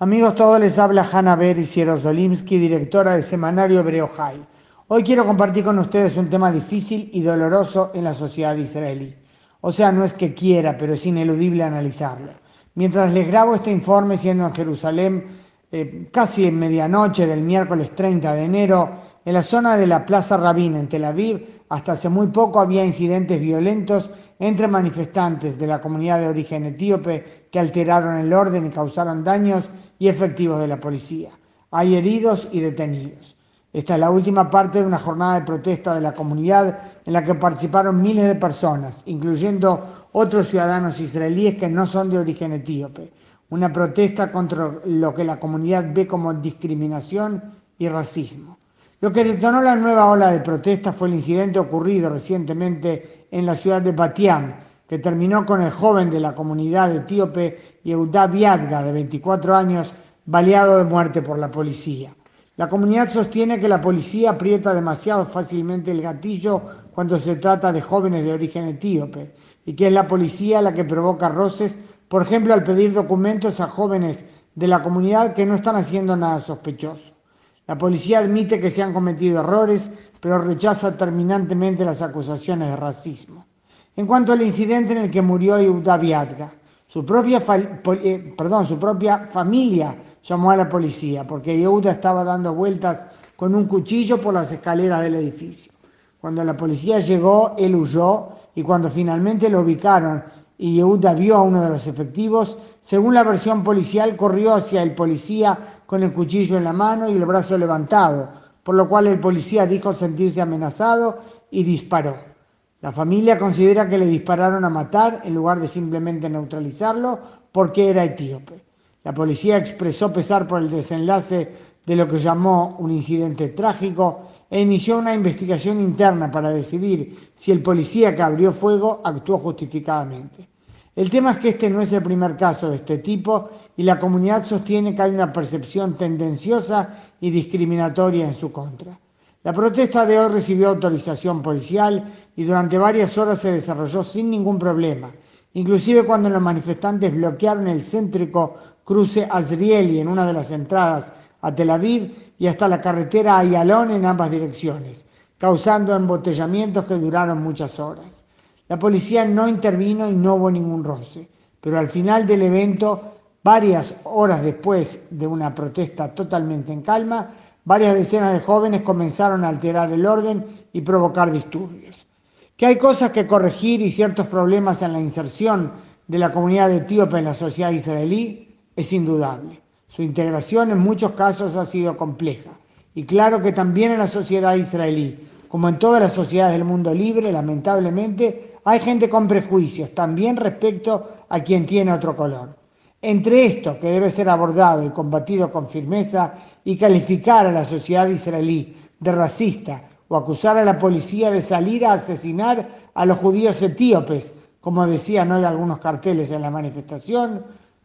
Amigos todos, les habla Hanna Beri Sierozolimsky, directora del semanario Hebreo High. Hoy quiero compartir con ustedes un tema difícil y doloroso en la sociedad israelí. O sea, no es que quiera, pero es ineludible analizarlo. Mientras les grabo este informe, siendo en Jerusalén eh, casi en medianoche del miércoles 30 de enero, en la zona de la Plaza Rabin en Tel Aviv, hasta hace muy poco había incidentes violentos entre manifestantes de la comunidad de origen etíope que alteraron el orden y causaron daños y efectivos de la policía. Hay heridos y detenidos. Esta es la última parte de una jornada de protesta de la comunidad en la que participaron miles de personas, incluyendo otros ciudadanos israelíes que no son de origen etíope. Una protesta contra lo que la comunidad ve como discriminación y racismo. Lo que detonó la nueva ola de protesta fue el incidente ocurrido recientemente en la ciudad de Batiam, que terminó con el joven de la comunidad etíope Yehuda Biadga, de 24 años, baleado de muerte por la policía. La comunidad sostiene que la policía aprieta demasiado fácilmente el gatillo cuando se trata de jóvenes de origen etíope y que es la policía la que provoca roces, por ejemplo, al pedir documentos a jóvenes de la comunidad que no están haciendo nada sospechoso. La policía admite que se han cometido errores, pero rechaza terminantemente las acusaciones de racismo. En cuanto al incidente en el que murió Yehuda propia, eh, su propia familia llamó a la policía porque Yehuda estaba dando vueltas con un cuchillo por las escaleras del edificio. Cuando la policía llegó, él huyó y cuando finalmente lo ubicaron y Yehuda vio a uno de los efectivos, según la versión policial, corrió hacia el policía con el cuchillo en la mano y el brazo levantado, por lo cual el policía dijo sentirse amenazado y disparó. La familia considera que le dispararon a matar en lugar de simplemente neutralizarlo porque era etíope. La policía expresó pesar por el desenlace de lo que llamó un incidente trágico e inició una investigación interna para decidir si el policía que abrió fuego actuó justificadamente. El tema es que este no es el primer caso de este tipo y la comunidad sostiene que hay una percepción tendenciosa y discriminatoria en su contra. La protesta de hoy recibió autorización policial y durante varias horas se desarrolló sin ningún problema, inclusive cuando los manifestantes bloquearon el céntrico cruce Azrieli en una de las entradas a Tel Aviv y hasta la carretera Ayalón en ambas direcciones, causando embotellamientos que duraron muchas horas. La policía no intervino y no hubo ningún roce, pero al final del evento, varias horas después de una protesta totalmente en calma, varias decenas de jóvenes comenzaron a alterar el orden y provocar disturbios. Que hay cosas que corregir y ciertos problemas en la inserción de la comunidad etíope en la sociedad israelí es indudable. Su integración en muchos casos ha sido compleja. Y claro que también en la sociedad israelí, como en todas las sociedades del mundo libre, lamentablemente, hay gente con prejuicios, también respecto a quien tiene otro color. Entre esto, que debe ser abordado y combatido con firmeza, y calificar a la sociedad israelí de racista o acusar a la policía de salir a asesinar a los judíos etíopes, como decían hoy algunos carteles en la manifestación,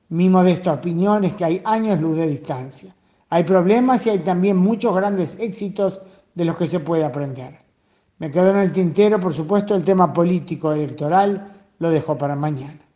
mi modesta opinión es que hay años luz de distancia. Hay problemas y hay también muchos grandes éxitos de los que se puede aprender. Me quedó en el tintero, por supuesto, el tema político electoral, lo dejo para mañana.